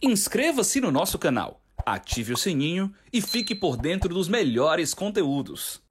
Inscreva-se no nosso canal, ative o sininho e fique por dentro dos melhores conteúdos.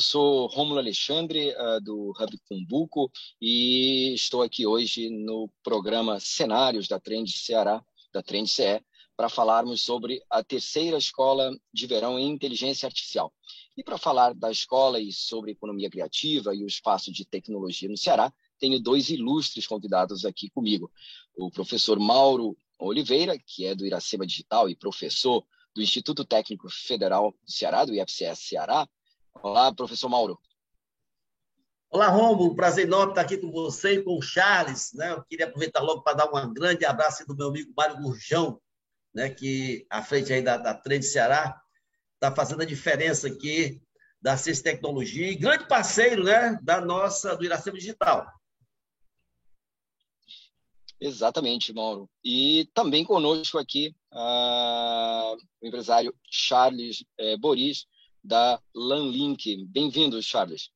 Eu sou Rômulo Alexandre, uh, do Hub Cumbuco, e estou aqui hoje no programa Cenários da Trend Ceará, da Trend CE, para falarmos sobre a terceira escola de verão em inteligência artificial. E para falar da escola e sobre economia criativa e o espaço de tecnologia no Ceará, tenho dois ilustres convidados aqui comigo. O professor Mauro Oliveira, que é do Iracema Digital e professor do Instituto Técnico Federal do Ceará, do IFCS Ceará, Olá, professor Mauro. Olá, Romulo. Prazer enorme estar aqui com você e com o Charles. Né? Eu queria aproveitar logo para dar um grande abraço do meu amigo Mário Gurjão, né? que à frente aí da, da Trade Ceará está fazendo a diferença aqui da Ciência e Tecnologia e grande parceiro né? da nossa, do Iracema Digital. Exatamente, Mauro. E também conosco aqui uh, o empresário Charles eh, Boris, da LANLink. Bem-vindo, Charles.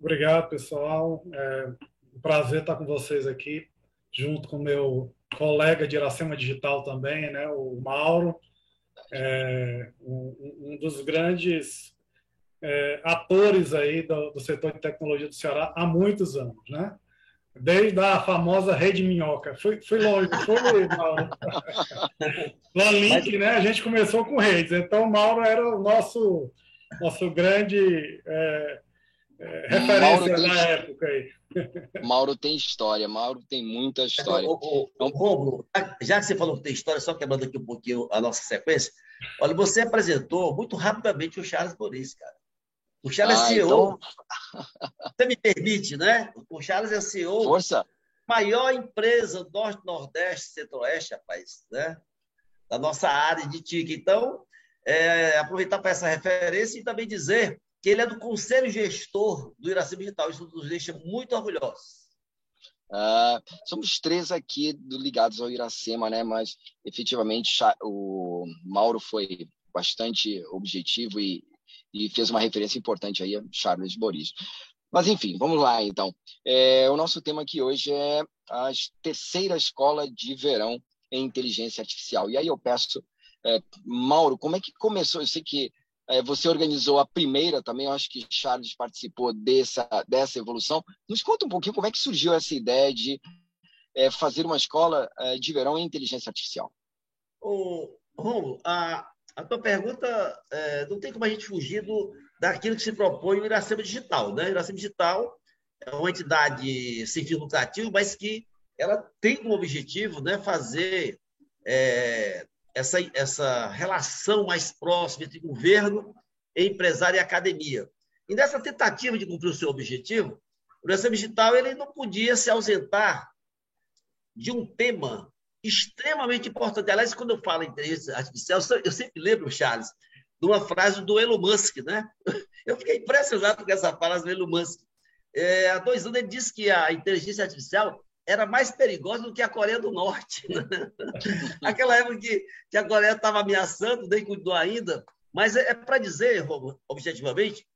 Obrigado, pessoal. É um prazer estar com vocês aqui, junto com meu colega de Iracema Digital também, né, o Mauro, é, um, um, dos grandes é, atores aí do, do, setor de tecnologia do Ceará há muitos anos, né? Desde a famosa Rede Minhoca. Foi, foi longe, foi, Mauro? Lanlink, né? A gente começou com redes. Então, o Mauro era o nosso, nosso grande é, é, referência tem, na época aí. Mauro tem história, Mauro tem muita história. Ô, ô, ô, já que você falou que tem história, só quebrando aqui um pouquinho a nossa sequência, olha, você apresentou muito rapidamente o Charles Boris, cara. O Charles ah, é CEO. Então... Você me permite, né? O Charles é CEO. Força. Maior empresa do Norte, Nordeste, Centro-Oeste, rapaz, né? Da nossa área de TIC. Então, é, aproveitar para essa referência e também dizer que ele é do Conselho Gestor do Iracema Digital. Isso nos deixa muito orgulhosos. Uh, somos três aqui ligados ao Iracema, né? Mas efetivamente o Mauro foi bastante objetivo e e fez uma referência importante aí a Charles Boris. Mas, enfim, vamos lá, então. É, o nosso tema aqui hoje é a terceira escola de verão em inteligência artificial. E aí eu peço, é, Mauro, como é que começou? Eu sei que é, você organizou a primeira também, eu acho que Charles participou dessa, dessa evolução. Nos conta um pouquinho como é que surgiu essa ideia de é, fazer uma escola é, de verão em inteligência artificial. Ô, Romulo, a, a tua pergunta, é, não tem como a gente fugir do, daquilo que se propõe o Iracema Digital. Né? O Iracema Digital é uma entidade sem fim lucrativo, mas que ela tem como objetivo né, fazer é, essa, essa relação mais próxima entre governo, empresário e academia. E nessa tentativa de cumprir o seu objetivo, o Iracema Digital ele não podia se ausentar de um tema extremamente importante. Aliás, quando eu falo em inteligência artificial, eu sempre lembro, Charles, de uma frase do Elon Musk, né? Eu fiquei impressionado com essa frase do Elon Musk. É, há dois anos ele disse que a inteligência artificial era mais perigosa do que a Coreia do Norte. Né? Aquela época que, que a Coreia estava ameaçando, nem cuidou ainda. Mas é, é para dizer, objetivamente,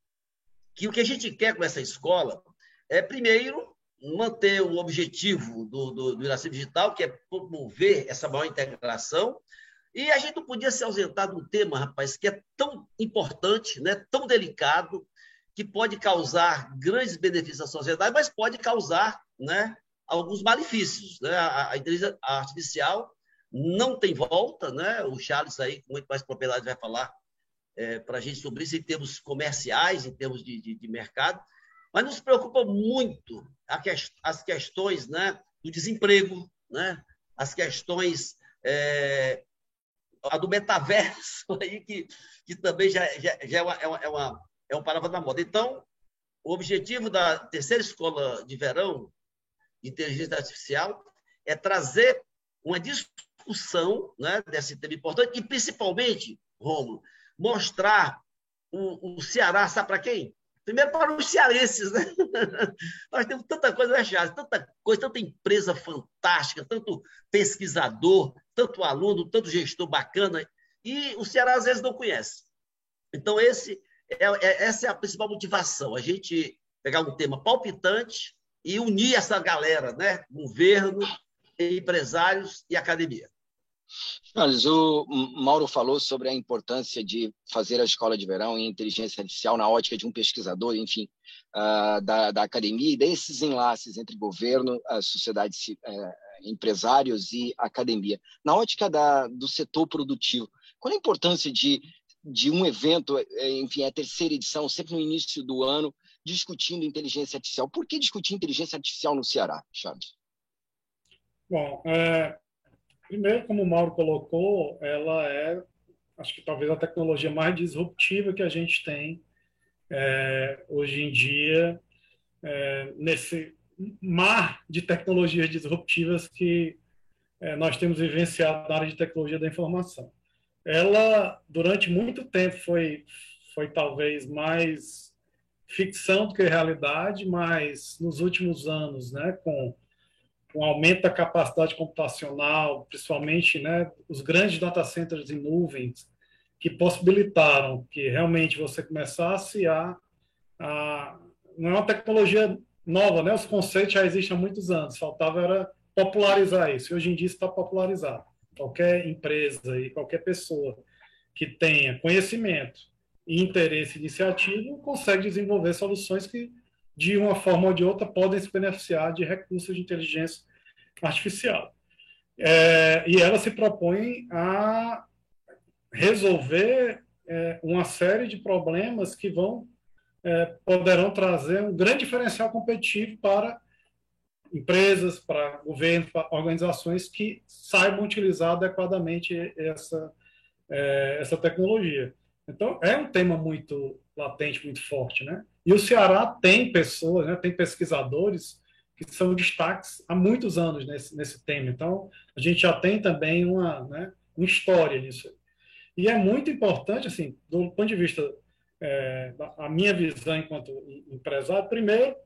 que o que a gente quer com essa escola é, primeiro, manter o objetivo do, do, do Iracema Digital, que é promover essa maior integração. E a gente não podia se ausentar de um tema, rapaz, que é tão importante, né, tão delicado, que pode causar grandes benefícios à sociedade, mas pode causar né, alguns malefícios. Né? A, inteligência artificial não tem volta, né? o Charles aí, com muito mais propriedade, vai falar é, para a gente sobre isso em termos comerciais, em termos de, de, de mercado, mas nos preocupa muito as questões né, do desemprego, né, as questões é, a do metaverso, aí, que, que também já, já, já é, uma, é, uma, é, uma, é um palavra da moda. Então, o objetivo da terceira escola de verão de inteligência artificial é trazer uma discussão né, desse tema importante e, principalmente, Romulo, mostrar o, o Ceará, sabe para quem? Primeiro para os cearenses, né? Nós temos tanta coisa, né, Charles? Tanta coisa, tanta empresa fantástica, tanto pesquisador, tanto aluno, tanto gestor bacana, e o Ceará às vezes não conhece. Então, esse é, é, essa é a principal motivação, a gente pegar um tema palpitante e unir essa galera, né? Governo, empresários e academia. Mas o Mauro falou sobre a importância de fazer a escola de verão em inteligência artificial na ótica de um pesquisador, enfim, uh, da, da, academia e desses enlaces entre governo, a sociedade, uh, empresários e academia. Na ótica da, do setor produtivo, qual a importância de, de um evento, eh, enfim, a terceira edição, sempre no início do ano, discutindo inteligência artificial? Por que discutir inteligência artificial no Ceará, Charles? Bom, é, Primeiro, como o Mauro colocou, ela é, acho que talvez a tecnologia mais disruptiva que a gente tem é, hoje em dia, é, nesse mar de tecnologias disruptivas que é, nós temos vivenciado na área de tecnologia da informação. Ela, durante muito tempo, foi, foi talvez mais ficção do que realidade, mas nos últimos anos, né, com um aumento da capacidade computacional, principalmente né, os grandes data centers em nuvens, que possibilitaram que realmente você começasse a, a não é uma tecnologia nova, né? Os conceitos já existem há muitos anos. Faltava era popularizar isso. E hoje em dia está popularizado. Qualquer empresa e qualquer pessoa que tenha conhecimento e interesse iniciativo consegue desenvolver soluções que de uma forma ou de outra, podem se beneficiar de recursos de inteligência artificial. É, e ela se propõe a resolver é, uma série de problemas que vão é, poderão trazer um grande diferencial competitivo para empresas, para governos, para organizações que saibam utilizar adequadamente essa, é, essa tecnologia. Então, é um tema muito latente, muito forte, né? E o Ceará tem pessoas, né, tem pesquisadores que são destaques há muitos anos nesse, nesse tema. Então, a gente já tem também uma, né, uma história nisso. E é muito importante, assim, do ponto de vista é, a minha visão enquanto empresário, primeiro,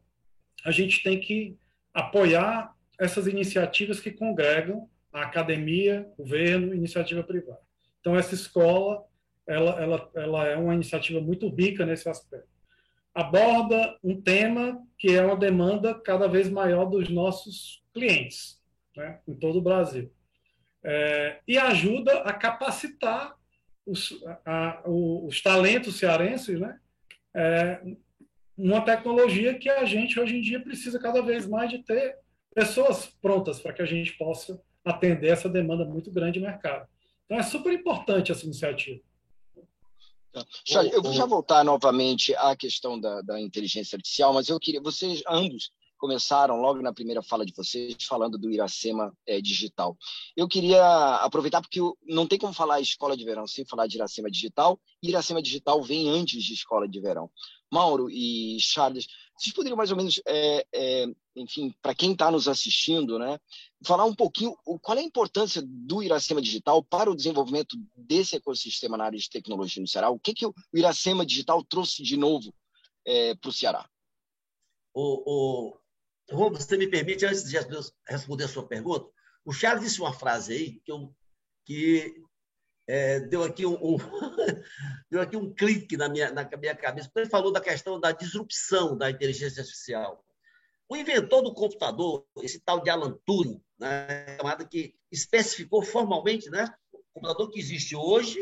a gente tem que apoiar essas iniciativas que congregam a academia, governo, iniciativa privada. Então, essa escola, ela, ela, ela é uma iniciativa muito rica nesse aspecto aborda um tema que é uma demanda cada vez maior dos nossos clientes, né, em todo o Brasil. É, e ajuda a capacitar os, a, os talentos cearenses, né, é, uma tecnologia que a gente hoje em dia precisa cada vez mais de ter pessoas prontas para que a gente possa atender essa demanda muito grande de mercado. Então é super importante essa iniciativa. Já, eu vou já voltar novamente à questão da, da inteligência artificial, mas eu queria, vocês ambos começaram logo na primeira fala de vocês falando do Iracema é, Digital. Eu queria aproveitar porque não tem como falar escola de verão sem falar de Iracema Digital. E Iracema Digital vem antes de escola de verão. Mauro e Charles, vocês poderiam mais ou menos, é, é, enfim, para quem está nos assistindo, né, falar um pouquinho qual é a importância do Iracema Digital para o desenvolvimento desse ecossistema na área de tecnologia no Ceará? O que, que o Iracema Digital trouxe de novo é, para o Ceará? O, o, você me permite, antes de responder a sua pergunta, o Charles disse uma frase aí que, eu, que é, deu, aqui um, um deu aqui um clique na minha, na minha cabeça. Ele falou da questão da disrupção da inteligência artificial. O inventor do computador, esse tal de Alan Turing, né, chamado que especificou formalmente, né, o computador que existe hoje,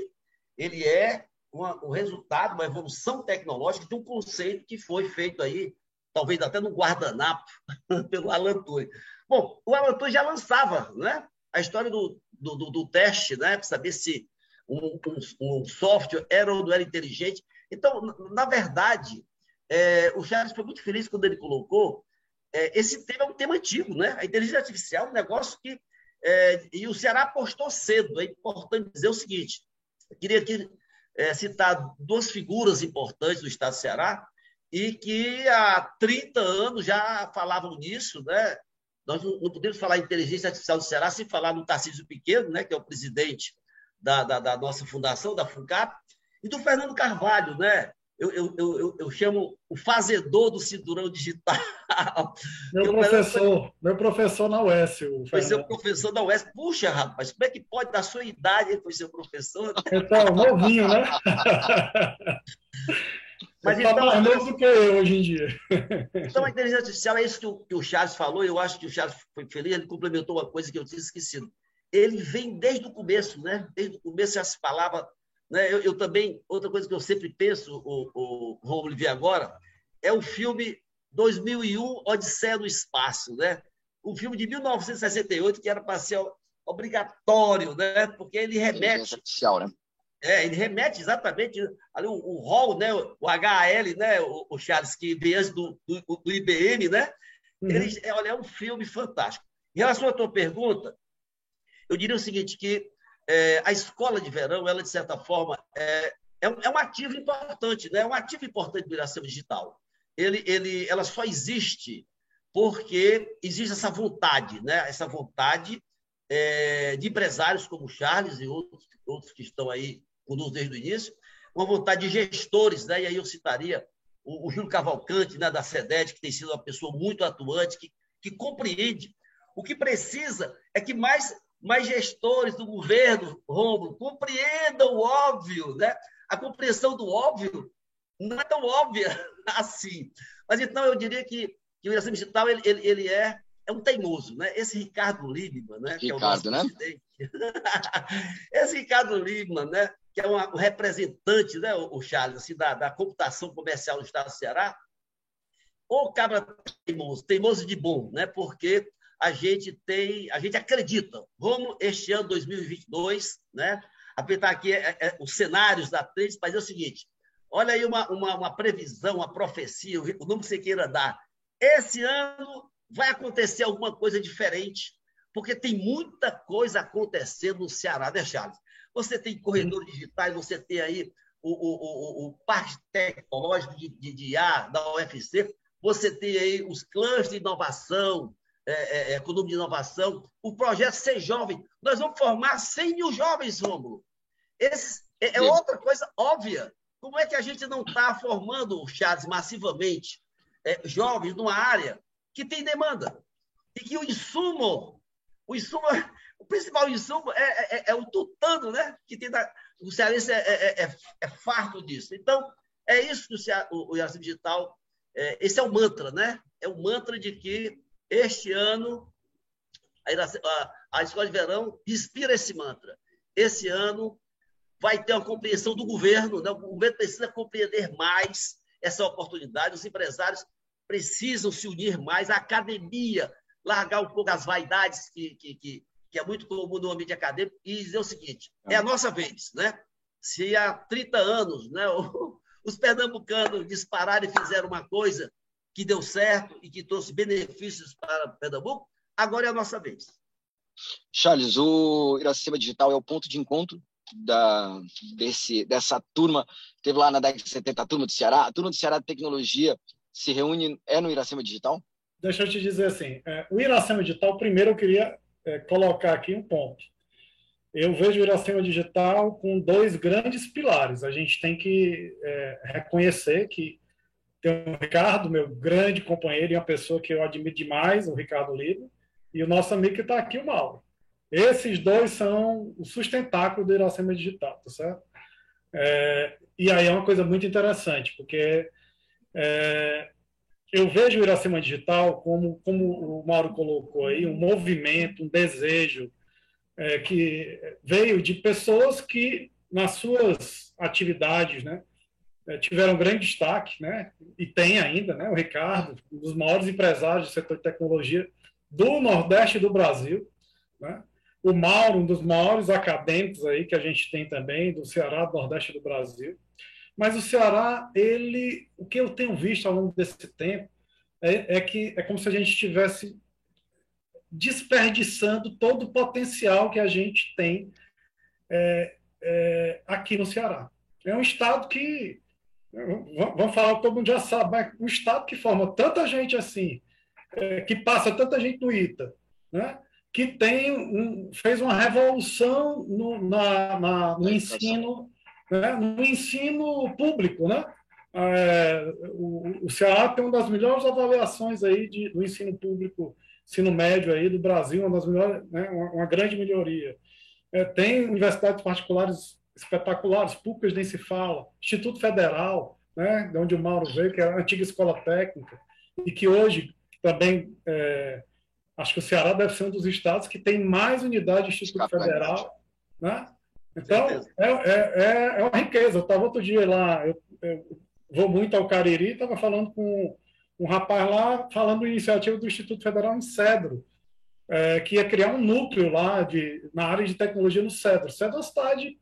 ele é uma, o resultado, uma evolução tecnológica de um conceito que foi feito aí, talvez até no guardanapo, pelo Alan Turing. Bom, o Alan Turing já lançava né, a história do, do, do, do teste, né, para saber se um, um, um, software era ou não era inteligente. Então, na verdade, é, o Charles foi muito feliz quando ele colocou é, esse tema é um tema antigo, né? A inteligência artificial é um negócio que é, e o Ceará apostou cedo. É importante dizer o seguinte: queria aqui é, citar duas figuras importantes do Estado do Ceará e que há 30 anos já falavam nisso, né? nós não, podemos falar inteligência artificial do Ceará sem falar do Tarcísio Pequeno, né, que é o presidente da, da, da nossa fundação, da FUNCAP, e do Fernando Carvalho, né? Eu, eu, eu, eu, chamo o fazedor do cinturão digital. Meu professor, meu professor na UES. Foi seu professor na UES. Puxa, rapaz, como é que pode, da sua idade, ele foi seu professor? Então, novinho, né? Mas Ele então, mais novo do que eu hoje em dia. Então, a inteligência artificial é isso que o, que o Charles falou, eu acho que o Charles foi feliz, ele complementou uma coisa que eu tinha esquecido. Ele vem desde o começo, né? Desde o começo se falava. Né? Eu, eu também, outra coisa que eu sempre penso, o, o Romulo vi agora, é o filme 2001, Odisseia no Espaço, né? O filme de 1968, que era para ser obrigatório, né? Porque ele remete. Artificial, né? É, ele remete exatamente ali o, o rol, né, o HL, né, o, o Charles, que veio antes do, do, do IBM, né? Uhum. Ele, é, olha, é um filme fantástico. Em relação à tua pergunta, eu diria o seguinte, que é, a escola de verão, ela, de certa forma, é, é, um, é um ativo importante, né? é um ativo importante do Iracema Digital. Ele, ele, ela só existe porque existe essa vontade, né? essa vontade é, de empresários como o Charles e outros, outros que estão aí conosco desde o início, uma vontade de gestores, né? e aí eu citaria o, o Júlio Cavalcante, né, da SEDET, que tem sido uma pessoa muito atuante, que, que compreende. O que precisa é que mais, mais gestores do governo, Romulo, compreendam o óbvio. Né? A compreensão do óbvio não é tão óbvia assim. Mas então eu diria que, que o Iração Digital ele, ele, ele é é um teimoso, né? Esse Ricardo Liebman, né? Ricardo, é né? Esse Ricardo Liebman, né? Que é um representante, né? O Charles, assim, da, da computação comercial do Estado do Ceará. O cabra teimoso, teimoso de bom, né? Porque a gente tem, a gente acredita. Vamos este ano 2022, né? Apertar aqui é, é, os cenários da três, mas é o seguinte: olha aí uma, uma, uma previsão, uma profecia, o nome que você queira dar. Esse ano vai acontecer alguma coisa diferente, porque tem muita coisa acontecendo no Ceará, né, Charles? Você tem corredores digitais, você tem aí o, o, o, o parque tecnológico de, de, de IA da UFC, você tem aí os clãs de inovação, é, é, é economia de inovação, o projeto Ser Jovem. Nós vamos formar 100 mil jovens, Rômulo. Esse é, é outra coisa óbvia. Como é que a gente não está formando, Charles, massivamente, é, jovens numa área que tem demanda. E que o insumo, o insumo, o principal insumo é, é, é, é o tutano, né? Que o cearense é, é, é, é farto disso. Então, é isso que o, o Iracema Digital, esse é o mantra, né? É o mantra de que este ano a Escola de Verão inspira esse mantra. Esse ano vai ter uma compreensão do governo, né? o governo precisa compreender mais essa oportunidade, os empresários precisam se unir mais, a academia, largar um pouco as vaidades que, que, que, que é muito comum no ambiente acadêmico e dizer o seguinte: é a nossa vez, né? Se há 30 anos né, os pernambucanos dispararam e fizeram uma coisa que deu certo e que trouxe benefícios para Pernambuco, agora é a nossa vez. Charles, o Iracema Digital é o ponto de encontro da, desse, dessa turma. Teve lá na década de 70 a turma do Ceará, a turma do Ceará de Tecnologia se reúne é no Iracema Digital? Deixa eu te dizer assim, é, o Iracema Digital, primeiro eu queria é, colocar aqui um ponto. Eu vejo o Iracema Digital com dois grandes pilares. A gente tem que é, reconhecer que tem o Ricardo, meu grande companheiro e uma pessoa que eu admiro demais, o Ricardo Lima, e o nosso amigo que está aqui, o Mauro. Esses dois são o sustentáculo do Iracema Digital, tá certo? É, e aí é uma coisa muito interessante, porque é, eu vejo o Iracema Digital como, como o Mauro colocou aí, um movimento, um desejo é, que veio de pessoas que, nas suas atividades, né, é, tiveram grande destaque, né, e tem ainda, né, o Ricardo, um dos maiores empresários do setor de tecnologia do Nordeste do Brasil, né, o Mauro, um dos maiores acadêmicos aí que a gente tem também, do Ceará, do Nordeste do Brasil. Mas o Ceará, ele, o que eu tenho visto ao longo desse tempo é, é que é como se a gente estivesse desperdiçando todo o potencial que a gente tem é, é, aqui no Ceará. É um estado que, vamos falar, todo mundo já sabe, mas um estado que forma tanta gente assim, é, que passa tanta gente no ITA, né? que tem um, fez uma revolução no, na, na, no ensino né? no ensino público, né? É, o, o Ceará tem uma das melhores avaliações aí de, do ensino público, ensino médio aí do Brasil, uma das melhores, né? uma, uma grande melhoria. É, tem universidades particulares espetaculares, públicas nem se fala, Instituto Federal, né? De onde o Mauro veio, que é a antiga escola técnica e que hoje também é, acho que o Ceará deve ser um dos estados que tem mais unidade de Instituto Federal, né? Então, é, é, é, é, uma riqueza. Eu estava outro dia lá, eu, eu vou muito ao Cariri, estava falando com um rapaz lá, falando da iniciativa do Instituto Federal em Cedro, é, que ia criar um núcleo lá de, na área de tecnologia no Cedro. Cedro é uma cidade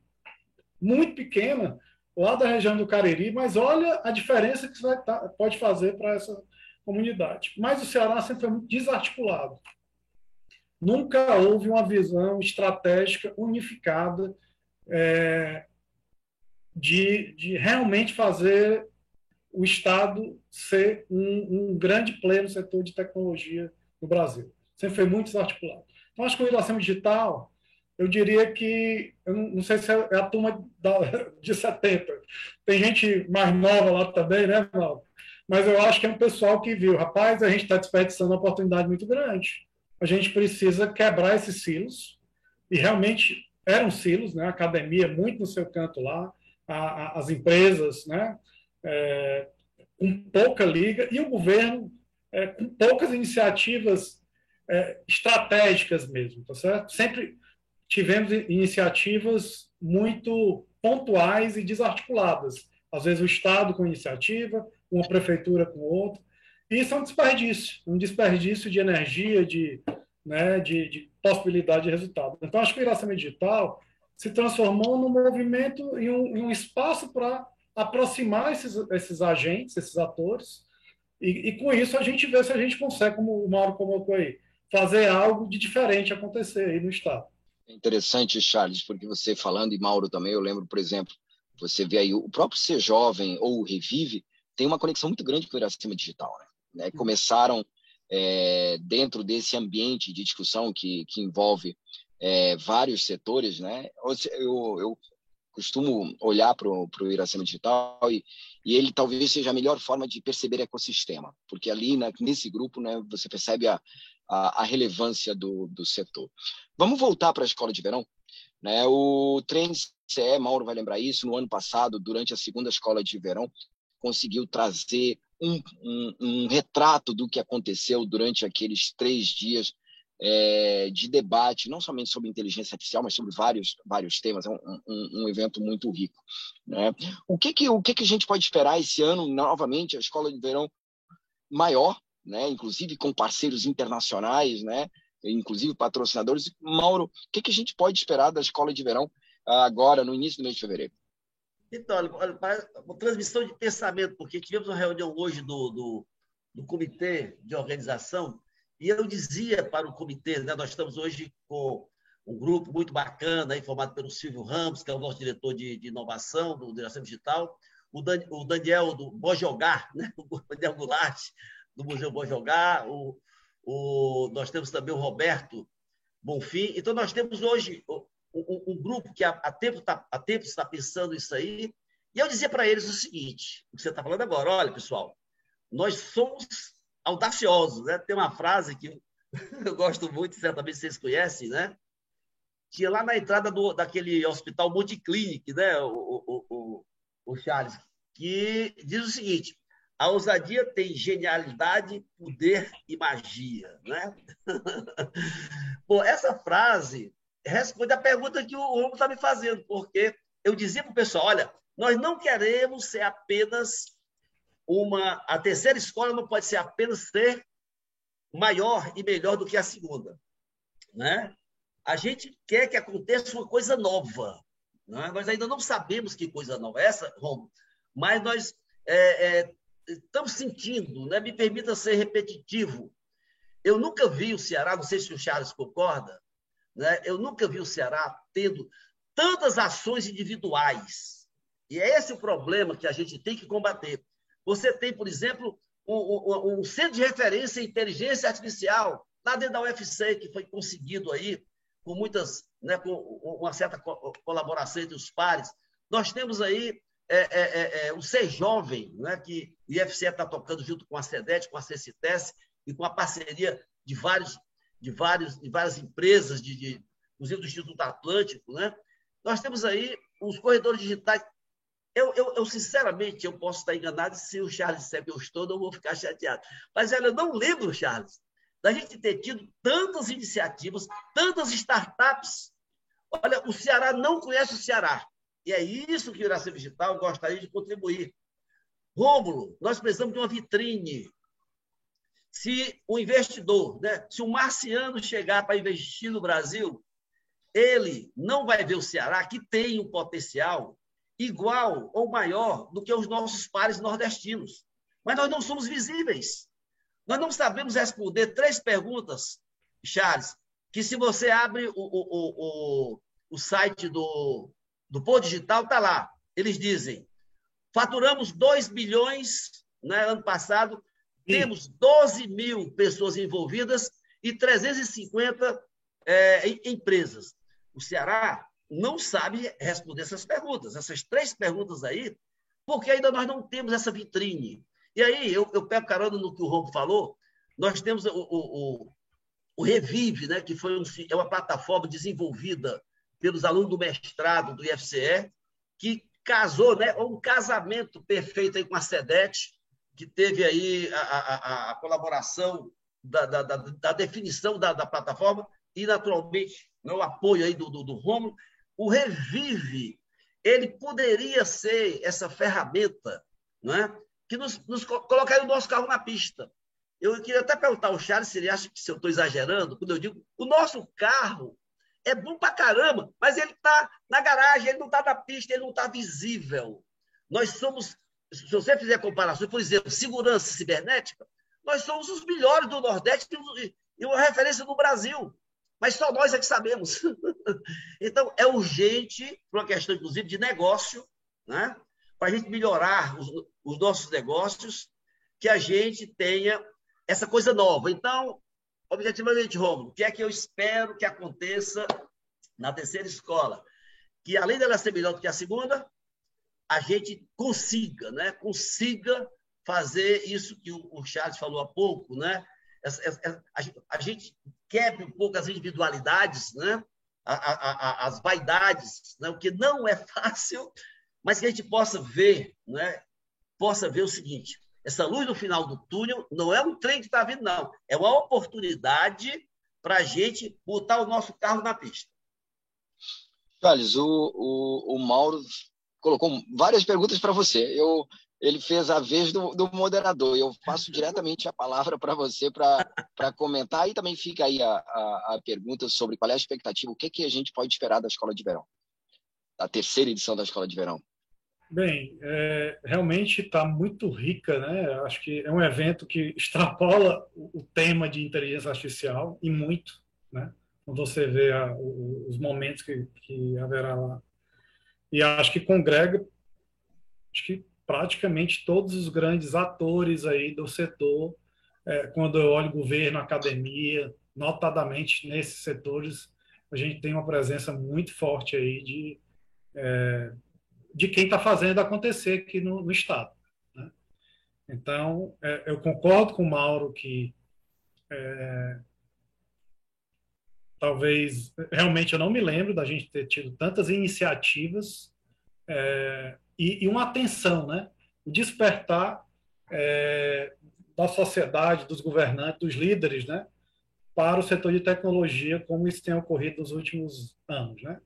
muito pequena, lá da região do Cariri, mas olha a diferença que isso tá, pode fazer para essa comunidade. Mas o Ceará sempre foi muito desarticulado. Nunca houve uma visão estratégica unificada é, de, de realmente fazer o Estado ser um, um, grande player no setor de tecnologia no Brasil. Sempre foi muito desarticulado. Então, acho que o Iracema Digital, eu diria que, eu não, sei se é a turma de 70, tem gente mais nova lá também, né, Mauro? Mas eu acho que é um pessoal que viu, rapaz, a gente está desperdiçando uma oportunidade muito grande. A gente precisa quebrar esses silos e realmente eram silos, né? a academia muito no seu canto lá, a, a, as empresas né? É, com pouca liga, e o governo é, com poucas iniciativas é, estratégicas mesmo, tá certo? Sempre tivemos iniciativas muito pontuais e desarticuladas. Às vezes o Estado com iniciativa, uma prefeitura com outra. E isso é um desperdício, um desperdício de energia, de, né, de, de possibilidade de resultado. Então, acho que o Iracema Digital se transformou num movimento, em um, em um espaço para aproximar esses, esses agentes, esses atores, e, e, com isso a gente vê se a gente consegue, como o Mauro colocou aí, fazer algo de diferente acontecer aí no Estado. É interessante, Charles, porque você falando, e Mauro também, eu lembro, por exemplo, você vê aí o próprio Ser Jovem ou o Revive tem uma conexão muito grande com o Iracema Digital. Né? Começaram é, dentro desse ambiente de discussão que, que envolve é, vários setores, né? Eu, eu costumo olhar para o Iracema Digital e, e, ele talvez seja a melhor forma de perceber ecossistema, porque ali na, nesse grupo né, você percebe a, a, a relevância do, do setor. Vamos voltar para a escola de verão? Né? O Trend CE, Mauro vai lembrar isso, no ano passado, durante a segunda escola de verão, conseguiu trazer um, um, retrato do que aconteceu durante aqueles três dias é, de debate, não somente sobre inteligência artificial, mas sobre vários, vários temas. É um, um, um evento muito rico. Né? O, que, que, o que, que a gente pode esperar esse ano, novamente, a escola de verão maior, né? inclusive com parceiros internacionais, né? inclusive patrocinadores. Mauro, o que, que a gente pode esperar da escola de verão agora, no início do mês de fevereiro? Então, olha, uma transmissão de pensamento, porque tivemos uma reunião hoje do, do, do comitê de organização e eu dizia para o comitê, né, nós estamos hoje com um grupo muito bacana, aí, formado pelo Silvio Ramos, que é o nosso diretor de, de inovação do Direção Digital, o, Dan, o Daniel do Bojogar, né, o Daniel Goulart, do Museu Bojogar, o, o, nós temos também o Roberto Bonfim. Então, nós temos hoje um, um grupo que há, tá, há tempo está pensando isso aí, e eu dizia para eles o seguinte, o que você está falando agora, olha, pessoal, nós somos audaciosos, né? Tem uma frase que eu gosto muito, certamente vocês conhecem, né? Tinha lá na entrada do, daquele hospital Multiclinic, né, o, o, o, o Charles, que diz o seguinte, a ousadia tem genialidade, poder e magia, né? Bom, essa frase responde a pergunta que o Romulo está me fazendo, porque eu dizia para o pessoal: olha, nós não queremos ser apenas uma. A terceira escola não pode ser apenas ser maior e melhor do que a segunda. Né? A gente quer que aconteça uma coisa nova. Né? Nós ainda não sabemos que coisa nova é essa, Romulo, mas nós é, é, estamos sentindo, né? me permita ser repetitivo. Eu nunca vi o Ceará, não sei se o Charles concorda, né? Eu nunca vi o Ceará tendo tantas ações individuais. E é esse o problema que a gente tem que combater. Você tem, por exemplo, um, um, um, centro de referência em inteligência artificial, lá dentro da UFC, que foi conseguido aí, com muitas, né, com uma certa colaboração entre os pares. Nós temos aí é, é, é, é, o Ser Jovem, né, que o IFCE está tocando junto com a SEDET, com a CECITES e com a parceria de, vários, de, vários, de várias empresas, de, de, inclusive do Instituto Atlântico. Né? Nós temos aí os corredores digitais. Eu, eu, eu, sinceramente, eu posso estar enganado se o Charles disser que eu estou, não vou ficar chateado. Mas olha, eu não lembro, Charles, da gente ter tido tantas iniciativas, tantas startups. Olha, o Ceará não conhece o Ceará. E é isso que o Iracema Digital gostaria de contribuir. Rômulo, nós precisamos de uma vitrine. Se o investidor, né, se o marciano chegar para investir no Brasil, ele não vai ver o Ceará, que tem um potencial igual ou maior do que os nossos pares nordestinos. Mas nós não somos visíveis. Nós não sabemos responder três perguntas, Charles, que se você abre o, o, o, o site do, do Pô Digital, está lá. Eles dizem, faturamos 2 bilhões né, ano passado. Temos 12 mil pessoas envolvidas e 350 é, empresas. O Ceará não sabe responder essas perguntas, essas três perguntas aí, porque ainda nós não temos essa vitrine. E aí, eu, eu pego carona no que o Romo falou, nós temos o, o, o, o Revive, né, que foi um, é uma plataforma desenvolvida pelos alunos do mestrado do IFCE, que casou, né, um casamento perfeito aí com a SEDET, que teve aí a, a, a colaboração da, da, da, da definição da, plataforma e, naturalmente, né, o apoio aí do, do, do Romulo. O Revive, ele poderia ser essa ferramenta não é? que nos, nos colocaria o nosso carro na pista. Eu queria até perguntar ao Charles se ele acha que se eu estou exagerando, quando eu digo o nosso carro é bom pra caramba, mas ele está na garagem, ele não está na pista, ele não está visível. Nós somos, se você fizer comparações, por exemplo, segurança cibernética, nós somos os melhores do Nordeste e uma referência no Brasil. Mas só nós é que sabemos. então, é urgente, por uma questão, inclusive, de negócio, né? para a gente melhorar os, os nossos negócios, que a gente tenha essa coisa nova. Então, objetivamente, Romulo, o que é que eu espero que aconteça na terceira escola? Que além dela ser melhor do que a segunda, a gente consiga, né? Consiga fazer isso que o Charles falou há pouco, né? A gente quebre um pouco as individualidades, né? as vaidades, né? o que não é fácil, mas que a gente possa ver, né? possa ver o seguinte: essa luz no final do túnel não é um trem que está vindo, não. É uma oportunidade para a gente botar o nosso carro na pista. Charles, o, o, o Mauro colocou várias perguntas para você. Eu, ele fez a vez do, do moderador. Eu passo diretamente a palavra para você para comentar. E também fica aí a, a, a, pergunta sobre qual é a expectativa, o que, que a gente pode esperar da Escola de Verão, da terceira edição da Escola de Verão. Bem, é, realmente está muito rica, né? Acho que é um evento que extrapola o tema de inteligência artificial e muito, né? Quando você vê a, os momentos que, que haverá lá. E acho que congrega, acho que praticamente todos os grandes atores aí do setor. É, quando eu olho governo, academia, notadamente nesses setores, a gente tem uma presença muito forte aí de é, de quem está fazendo acontecer aqui no, no Estado. Né? Então, é, eu concordo com o Mauro que é, talvez, realmente eu não me lembro da gente ter tido tantas iniciativas é, e, e, uma atenção, né? o despertar é, da sociedade, dos governantes, dos líderes, né? para o setor de tecnologia, como isso tem ocorrido nos últimos anos. Né?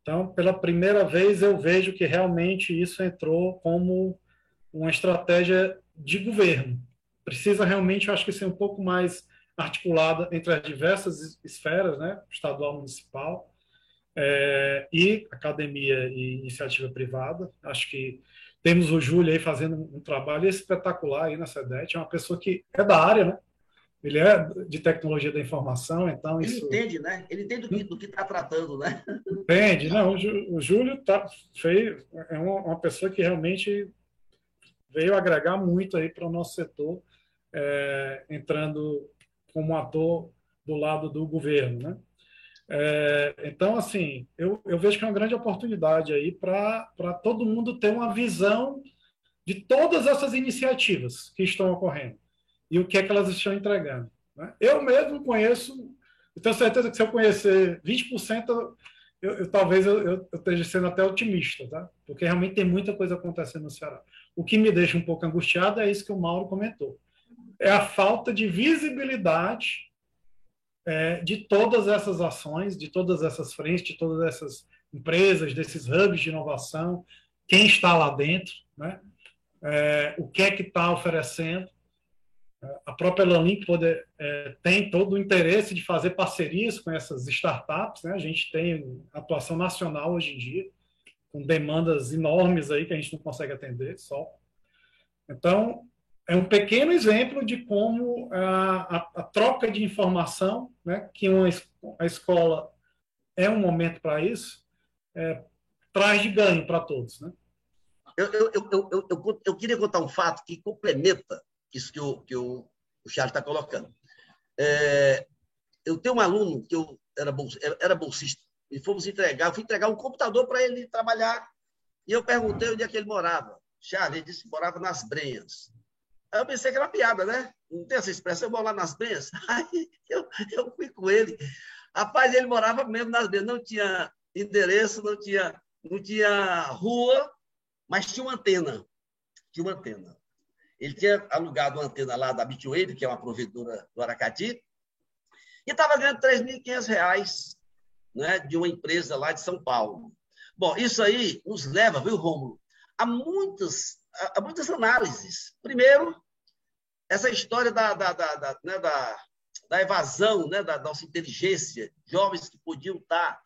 Então, pela primeira vez, eu vejo que realmente isso entrou como uma estratégia de governo. Precisa realmente, eu acho que ser um pouco mais articulada entre as diversas esferas, né, estadual, municipal, é, e academia e iniciativa privada. Acho que temos o Júlio aí fazendo um trabalho espetacular aí na SEDET, é uma pessoa que é da área, né? Ele é de tecnologia da informação, então ele isso... entende, né? Ele entende do que está tratando, né? Entende, não. O, Júlio tá, é uma, uma, pessoa que realmente veio agregar muito aí para o nosso setor é, entrando como ator do lado do governo, né? É, então, assim, eu, eu vejo que é uma grande oportunidade aí para todo mundo ter uma visão de todas essas iniciativas que estão ocorrendo e o que é que elas estão entregando. Né? Eu mesmo conheço, eu tenho certeza que se eu conhecer 20%, eu, eu talvez eu, eu, eu, esteja sendo até otimista, tá? porque realmente tem muita coisa acontecendo no Ceará. O que me deixa um pouco angustiado é isso que o Mauro comentou. É a falta de visibilidade é, de todas essas ações, de todas essas frentes, de todas essas empresas, desses hubs de inovação, quem está lá dentro, né? É, o que é que está oferecendo. A própria Lanlink poder, é, tem todo o interesse de fazer parcerias com essas startups. Né? A gente tem atuação nacional hoje em dia, com demandas enormes aí que a gente não consegue atender só. Então, é um pequeno exemplo de como a, a, a troca de informação, né, que uma, a escola é um momento para isso, é, traz de ganho para todos. Né? Eu, eu, eu, eu, eu, queria contar um fato que complementa isso que o, que o, o Charles está colocando. É, eu tenho um aluno que eu era, era bolsista e fomos entregar, eu fui entregar um computador para ele trabalhar e eu perguntei onde é que ele morava. Charles, ele disse que morava nas Brenhas. Eu pensei que era piada, né? Não tem essa expressão, eu vou lá nas bens. Aí eu, eu fui com ele. Rapaz, ele morava mesmo nas bens, não tinha endereço, não tinha, não tinha rua, mas tinha uma antena. Tinha uma antena. Ele tinha alugado uma antena lá da Bitwave, que é uma provedora do Aracati, e estava ganhando R$ 3.500 né, de uma empresa lá de São Paulo. Bom, isso aí nos leva, viu, Rômulo, a muitas, a muitas análises. Primeiro, essa história da, da, da, da, né, da, da evasão né, da nossa inteligência, jovens que podiam estar,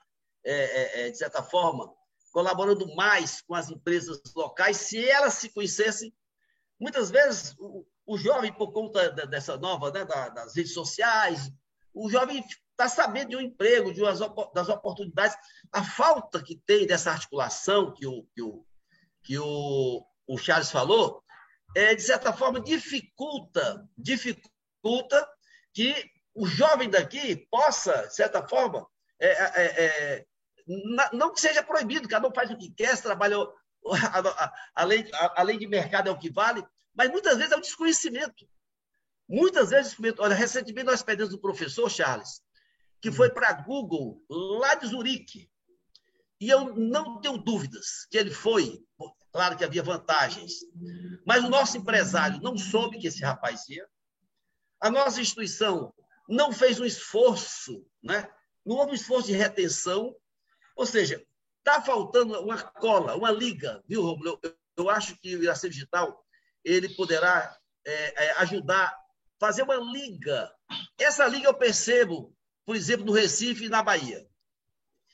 é, é, é, de certa forma, colaborando mais com as empresas locais, se elas se conhecessem. Muitas vezes, o, o jovem, por conta dessa nova, né, das redes sociais, o jovem está sabendo de um emprego, de umas, das oportunidades. A falta que tem dessa articulação que o, que o, que o, o Charles falou, é, de certa forma, dificulta, dificulta que o jovem daqui possa, de certa forma, é, é, é não que seja proibido, cada um faz o que quer, trabalha, a, lei, a, a lei de mercado é o que vale, mas muitas vezes é o desconhecimento. Muitas vezes, olha, recentemente nós pedimos um professor, Charles, que foi para a Google, lá de Zurique, e eu não tenho dúvidas que ele foi Claro que havia vantagens. Mas o nosso empresário não soube que esse rapaz ia. A nossa instituição não fez um esforço, né? não houve um esforço de retenção. Ou seja, está faltando uma cola, uma liga, viu, Romulo? Eu, eu acho que o Iracema Digital ele poderá é, é, ajudar fazer uma liga. Essa liga eu percebo, por exemplo, no Recife e na Bahia.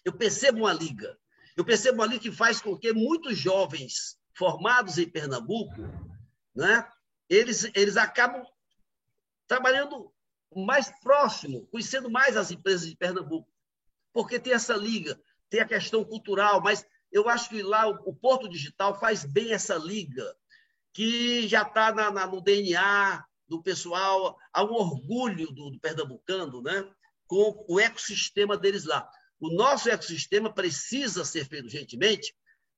Eu percebo uma liga. Eu percebo ali que faz com que muitos jovens formados em Pernambuco, né, eles, eles acabam trabalhando mais próximo, conhecendo mais as empresas de Pernambuco, porque tem essa liga, tem a questão cultural, mas eu acho que lá o, o Porto Digital faz bem essa liga, que já está no DNA do pessoal, há um orgulho do, do pernambucano né, com o ecossistema deles lá. O nosso ecossistema precisa ser feito urgentemente,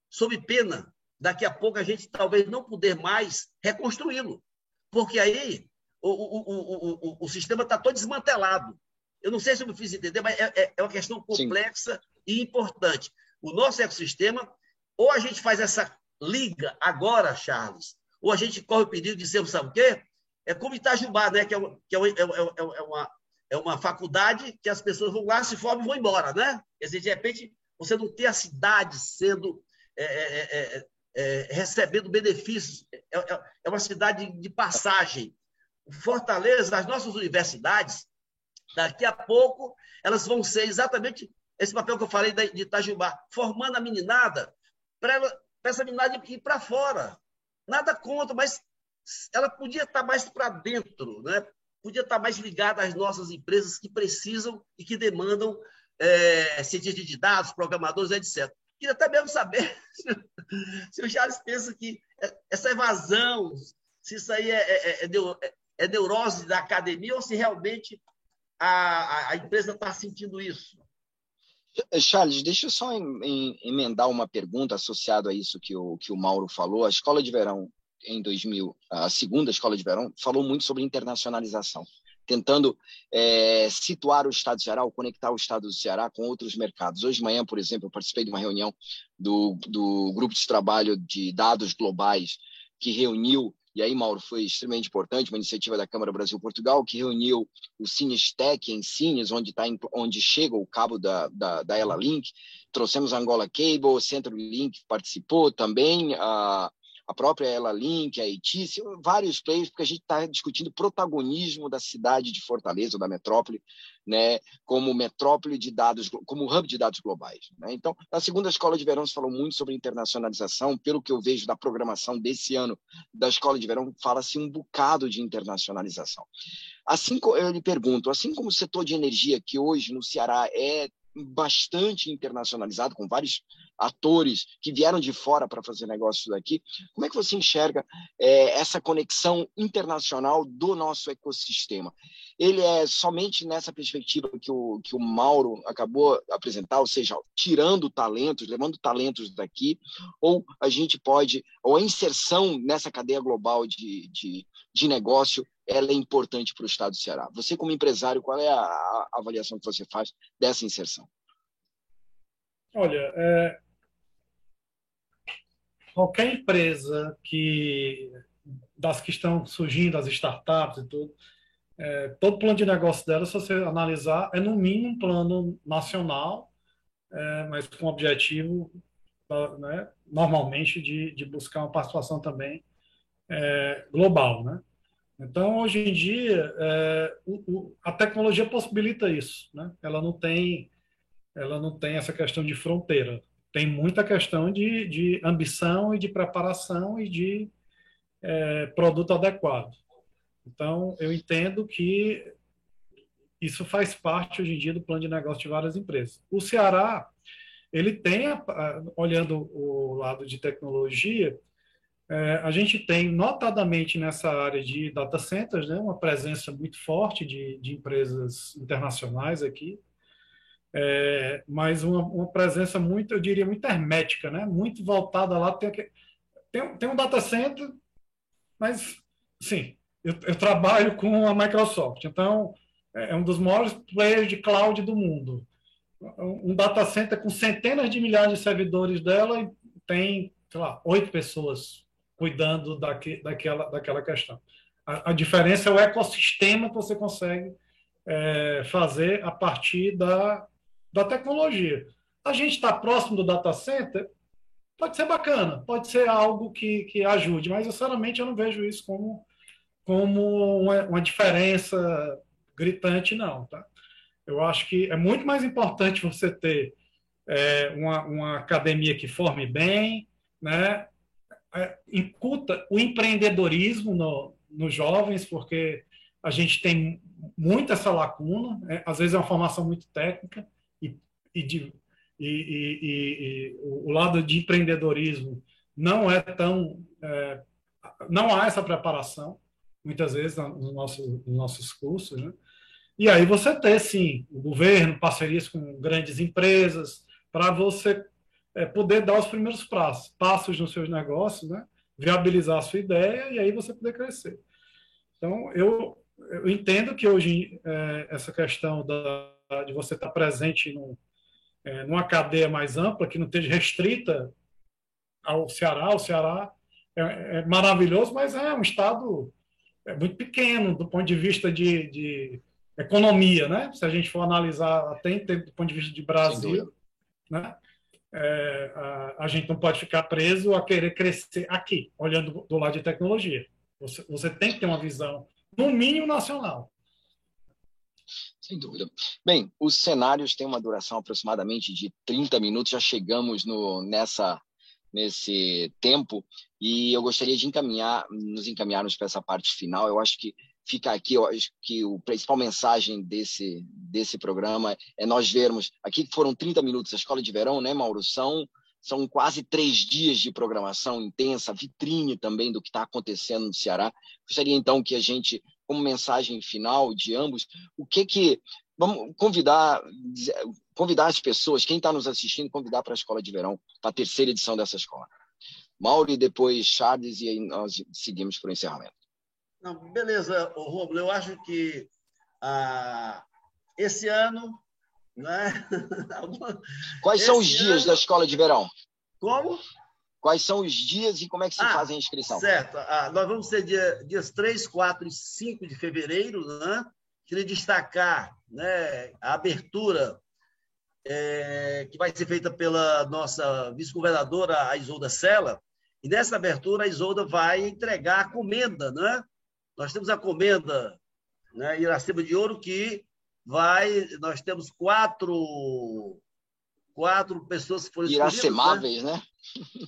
sob pena daqui a pouco a gente talvez não poder mais reconstruí-lo, porque aí o, o, o, o, sistema está todo desmantelado. Eu não sei se eu me fiz entender, mas é, é, é uma questão complexa Sim. e importante. O nosso ecossistema, ou a gente faz essa liga agora, Charles, ou a gente corre o perigo de ser, sabe o quê? É como Itajubá, né? que, é, que é, é, é, é uma, é uma faculdade que as pessoas vão lá, se formam e vão embora, né? Quer dizer, de repente, você não tem a cidade sendo é, é, é, é recebendo benefícios. É, uma cidade de passagem. Fortaleza, as nossas universidades, daqui a pouco, elas vão ser exatamente esse papel que eu falei de Itajubá, formando a meninada para essa meninada ir para fora. Nada contra, mas ela podia estar mais para dentro, né? Podia estar mais ligada às nossas empresas que precisam e que demandam é, cientistas de dados, programadores, etc. Queria até mesmo saber se, o Charles pensa que essa evasão, se isso aí é, é, é, é neurose da academia ou se realmente a, a empresa está sentindo isso? Eh, Charles, deixa eu só em, em, emendar uma pergunta associada a isso que o, que o Mauro falou. A escola de verão em 2000, a segunda escola de verão, falou muito sobre internacionalização, tentando é, situar o Estado do Ceará, ou conectar o Estado do Ceará com outros mercados. Hoje de manhã, por exemplo, eu participei de uma reunião do, do grupo de trabalho de dados globais que reuniu e aí, Mauro, foi extremamente importante, uma iniciativa da Câmara Brasil-Portugal, que reuniu o Cinestec em Cines, onde, tá, onde chega o cabo da, da, da Ela Link. Trouxemos a Angola Cable, o Centro Link participou também, a, a própria Ela Link, a ETIC, vários players, porque a gente está discutindo protagonismo da cidade de Fortaleza, da metrópole, né, como metrópole de dados, como hub de dados globais. Né? Então, na segunda escola de verão se falou muito sobre internacionalização, pelo que eu vejo da programação desse ano da escola de verão, fala-se um bocado de internacionalização. Assim, eu lhe pergunto, assim como o setor de energia, que hoje no Ceará é bastante internacionalizado, com vários atores que vieram de fora para fazer negócios daqui. Como é que você enxerga é, essa conexão internacional do nosso ecossistema? Ele é somente nessa perspectiva que o, que o Mauro acabou de apresentar, ou seja, tirando talentos, levando talentos daqui, ou a gente pode, ou a inserção nessa cadeia global de, de, de negócio ela é importante para o Estado do Ceará. Você, como empresário, qual é a, avaliação que você faz dessa inserção? Olha, é, qualquer empresa que das que estão surgindo, as startups e tudo, é, todo plano de negócio dela, se você analisar, é no mínimo um plano nacional, é, mas com objetivo, né, normalmente, de, de buscar uma participação também é, global, né? Então, hoje em dia, é, o, o, a tecnologia possibilita isso. Né? Ela, não tem, ela não tem essa questão de fronteira. Tem muita questão de, de ambição e de preparação e de é, produto adequado. Então, eu entendo que isso faz parte, hoje em dia, do plano de negócio de várias empresas. O Ceará, ele tem, olhando o lado de tecnologia, é, a gente tem, notadamente nessa área de data centers, né, uma presença muito forte de, de empresas internacionais aqui, é, mas uma, uma, presença muito, eu diria, muito hermética, né, muito voltada lá. Tem, tem, tem um data center, mas, sim, eu, eu, trabalho com a Microsoft, então é, é um dos maiores players de cloud do mundo. Um data center com centenas de milhares de servidores dela e tem, sei lá, oito pessoas cuidando daque, daquela, daquela questão. A, a, diferença é o ecossistema que você consegue é, fazer a partir da, da tecnologia. A gente está próximo do data center, pode ser bacana, pode ser algo que, que ajude, mas, sinceramente, eu não vejo isso como, como uma, uma diferença gritante, não. Tá? Eu acho que é muito mais importante você ter é, uma, uma academia que forme bem, né? É, incuta o empreendedorismo no, nos jovens, porque a gente tem muito essa lacuna, né? às vezes é uma formação muito técnica, e, e, de, e, e o lado de empreendedorismo não é tão. É, não há essa preparação, muitas vezes, nos nossos, nos nossos cursos. Né? E aí você ter, sim, o governo, parcerias com grandes empresas, para você é, poder dar os primeiros passos, passos nos seus negócios, né? viabilizar a sua ideia e aí você poder crescer. Então, eu, eu entendo que hoje é, essa questão da, de você estar presente num, é, numa cadeia mais ampla, que não esteja restrita ao Ceará, o Ceará é, é, maravilhoso, mas é um estado é, muito pequeno do ponto de vista de, de economia, né? Se a gente for analisar até do ponto de vista de Brasil, né? É, a, a, gente não pode ficar preso a querer crescer aqui, olhando do, do lado de tecnologia. Você, você tem que ter uma visão, no mínimo, nacional. Sem dúvida. Bem, os cenários têm uma duração aproximadamente de 30 minutos, já chegamos no, nessa, nesse tempo, e eu gostaria de encaminhar, nos encaminharmos para essa parte final. Eu acho que fica aqui, eu acho que a principal mensagem desse, desse programa é nós vermos, aqui foram 30 minutos a escola de verão, né, Mauro? São, são quase três dias de programação intensa, vitrine também do que está acontecendo no Ceará. Gostaria então que a gente como mensagem final de ambos, o que que vamos convidar convidar as pessoas, quem está nos assistindo, convidar para a escola de verão, para a terceira edição dessa escola. Mauro e depois Charles e aí nós seguimos para o encerramento. Não, beleza, Romulo. Eu acho que ah, esse ano, né? Quais esse são os dias ano... da escola de verão? Como? Quais são os dias e como é que se ah, faz a inscrição? Certo. Ah, nós vamos ser dia, dias 3, 4 e 5 de fevereiro. Né? Queria destacar né, a abertura é, que vai ser feita pela nossa vice-governadora, a Isolda Sela. E nessa abertura, a Isolda vai entregar a comenda. Né? Nós temos a comenda né, Iracema de Ouro, que vai. Nós temos quatro quatro pessoas que foram Iracemáveis, né? né?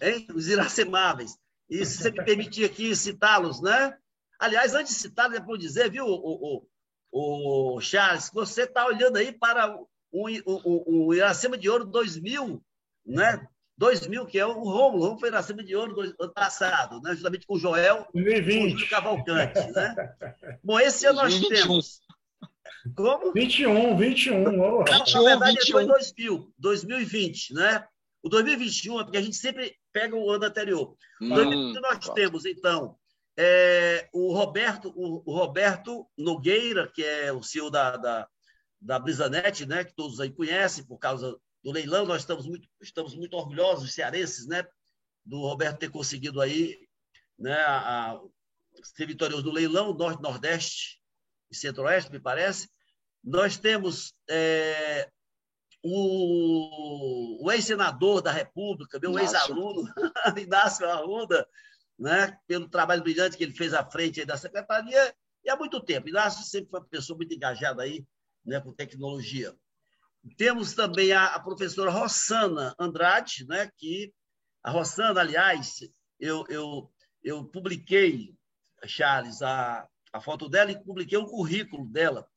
Hein? Os iracemáveis. E se você me permitir aqui citá-los, né? Aliás, antes de citar, é bom dizer, viu, o, o, o Charles, que você está olhando aí para o, o, o, Iracema de Ouro 2000, né? 2000, que é o Romulo. O Romulo foi Iracema de Ouro do ano passado, né? justamente com o Joel 2020. e o Cavalcante. Né? Bom, esse ano nós 2021. temos como? 21, 21. Oh, Na verdade, 21. foi 2000, 2020, né? O 2021 é porque a gente sempre pega o ano anterior. Hum, 2020 nós tá. temos, então, é, o, Roberto, o, o, Roberto Nogueira, que é o CEO da, da, da Brisanet, né? Que todos aí conhecem por causa do leilão. Nós estamos muito, estamos muito orgulhosos, cearenses, né? Do Roberto ter conseguido aí, né? A, a, ser vitorioso no leilão, Norte-Nordeste e Centro-Oeste, me parece. Nós temos é, o, o ex-senador da República, meu ex-aluno, Inácio Arruda, né, pelo trabalho brilhante que ele fez à frente da secretaria, e há muito tempo. Inácio sempre foi uma pessoa muito engajada aí, né, com tecnologia. Temos também a, a professora Rossana Andrade, né, que a Rossana, aliás, eu, eu, eu publiquei, Charles, a, a foto dela e publiquei um currículo dela.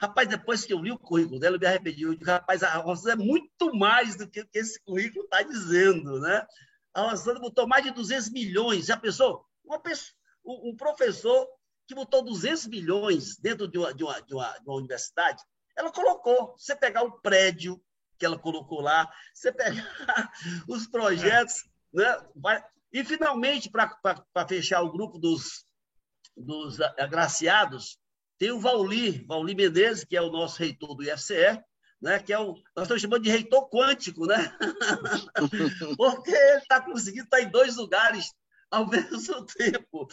Rapaz, depois que eu li o currículo dela, eu me arrependi. Eu digo, rapaz, a Rosana é muito mais do que, que esse currículo está dizendo, né? A Rosana botou mais de 200 milhões. Já pensou? Pessoa, um professor que botou 200 milhões dentro de uma, de uma, de uma, de uma universidade, ela colocou. Você pegar o prédio que ela colocou lá, você pegar os projetos, né? E, finalmente, para fechar o grupo dos, dos agraciados, tem o Vauli, Vauli Menezes, que é o nosso reitor do IFCE, né, que é o, nós estamos chamando de reitor quântico, né? porque ele está conseguindo estar em dois lugares ao mesmo tempo.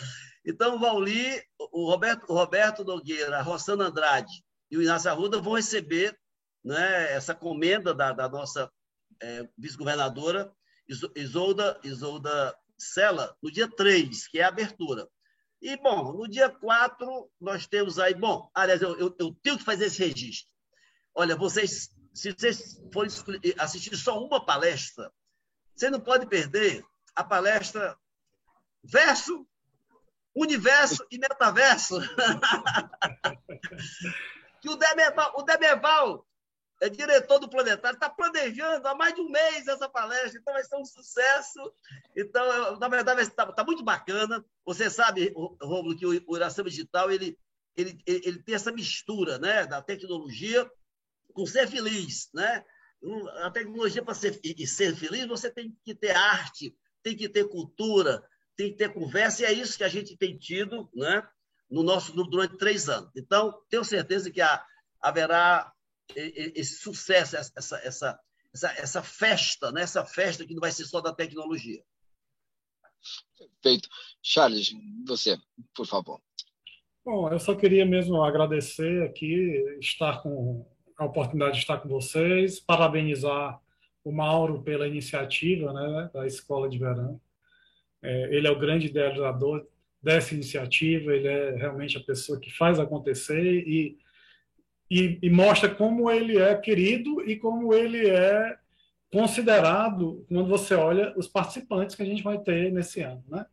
Então, o Vauli, o Roberto, o Roberto Nogueira, a Rossana Andrade e o Inácio Arruda vão receber né, essa comenda da, da nossa é, vice-governadora Isolda, Isolda Sela no dia 3, que é a abertura. E, bom, no dia 4, nós temos aí. Bom, aliás, eu, eu, eu tenho que fazer esse registro. Olha, vocês, se vocês forem assistir só uma palestra, você não pode perder a palestra Verso, Universo e Metaverso. que o Demerval, o Demerval é diretor do Planetário, está planejando há mais de um mês essa palestra, então vai ser um sucesso. Então, na verdade, está tá muito bacana. Você sabe, Romulo, que o Iracema Digital ele, ele, ele tem essa mistura né, da tecnologia com ser feliz. Né? A tecnologia, para ser, ser feliz, você tem que ter arte, tem que ter cultura, tem que ter conversa, e é isso que a gente tem tido né, no nosso durante três anos. Então, tenho certeza que há, haverá esse sucesso, essa, essa, essa, essa festa, né? essa festa que não vai ser só da tecnologia. Perfeito. Charles, você, por favor. Bom, eu só queria mesmo agradecer aqui, estar com a oportunidade de estar com vocês, parabenizar o Mauro pela iniciativa né, da Escola de Verão. É, ele é o grande idealizador dessa iniciativa, ele é realmente a pessoa que faz acontecer e e, e, mostra como ele é querido e como ele é considerado quando você olha os participantes que a gente vai ter nesse ano, né?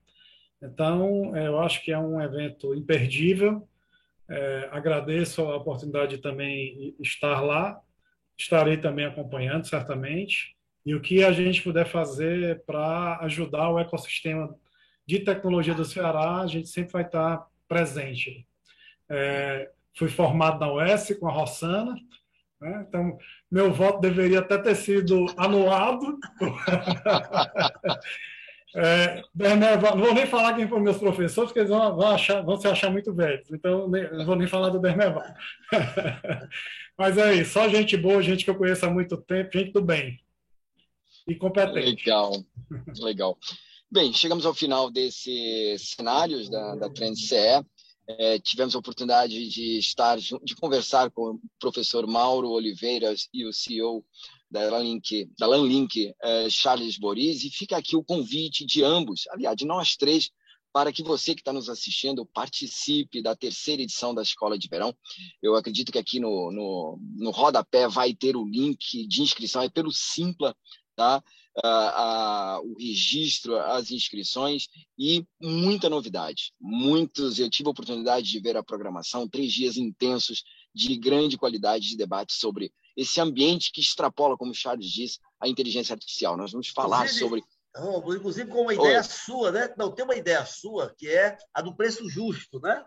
Então, é, eu acho que é um evento imperdível. É, agradeço a oportunidade de também estar lá. Estarei também acompanhando, certamente. E o que a gente puder fazer para ajudar o ecossistema de tecnologia do Ceará, a gente sempre vai estar presente. É, fui formado na UES com a Rossana. Né? Então, meu voto deveria até ter sido anulado. É, não vou nem falar quem foram meus professores, porque eles vão, vão, achar, vão se achar muito velhos. Então, não vou nem falar do Berneval. Mas é isso, só gente boa, gente que eu conheço há muito tempo, gente do bem e competente. Legal, legal. Bem, chegamos ao final desses cenários da, da Trend CE. É, tivemos a oportunidade de estar, de conversar com o professor Mauro Oliveira e o CEO da Lanlink, da Lanlink é, Charles Boris, e fica aqui o convite de ambos, aliás, de nós três, para que você que está nos assistindo participe da terceira edição da Escola de Verão. Eu acredito que aqui no, no, no rodapé vai ter o link de inscrição, é pelo Simpla, tá? O registro, as inscrições e muita novidade. Muitos, eu tive a oportunidade de ver a programação, três dias intensos de grande qualidade de debate sobre esse ambiente que extrapola, como o Charles disse, a inteligência artificial. Nós vamos falar inclusive, sobre. inclusive com uma ideia Oi. sua, né? Não, tem uma ideia sua, que é a do preço justo, né?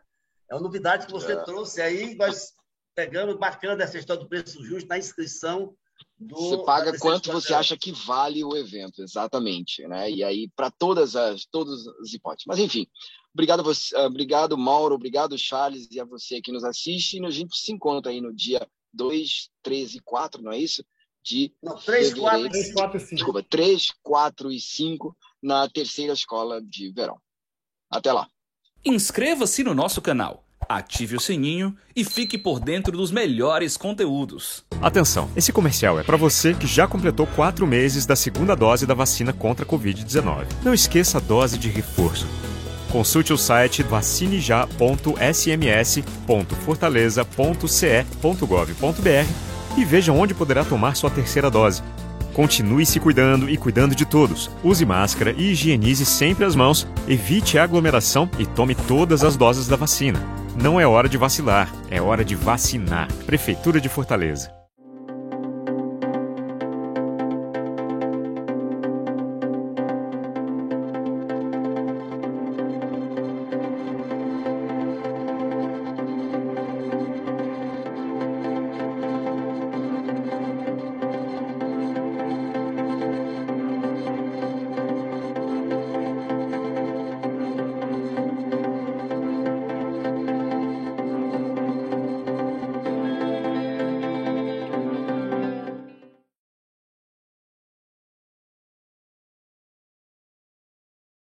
É uma novidade que você é. trouxe aí, nós pegamos bacana essa história do preço justo na inscrição do, você paga quanto você acha que vale o evento, exatamente, né? E aí para todas as todas as hipóteses. Mas enfim, obrigado você, obrigado Mauro, obrigado Charles e a você que nos assiste. E a gente se encontra aí no dia 2, 3 e 4, não é isso? De não, 3, 4, 3, 4 e 5. Desculpa, 3, 4 e 5 na terceira escola de verão. Até lá. Inscreva-se no nosso canal ative o sininho e fique por dentro dos melhores conteúdos. Atenção, esse comercial é para você que já completou quatro meses da segunda dose da vacina contra a Covid-19. Não esqueça a dose de reforço. Consulte o site vacinejá.sms.fortaleza.ce.gov.br e veja onde poderá tomar sua terceira dose. Continue se cuidando e cuidando de todos. Use máscara e higienize sempre as mãos, evite a aglomeração e tome todas as doses da vacina. Não é hora de vacilar, é hora de vacinar. Prefeitura de Fortaleza.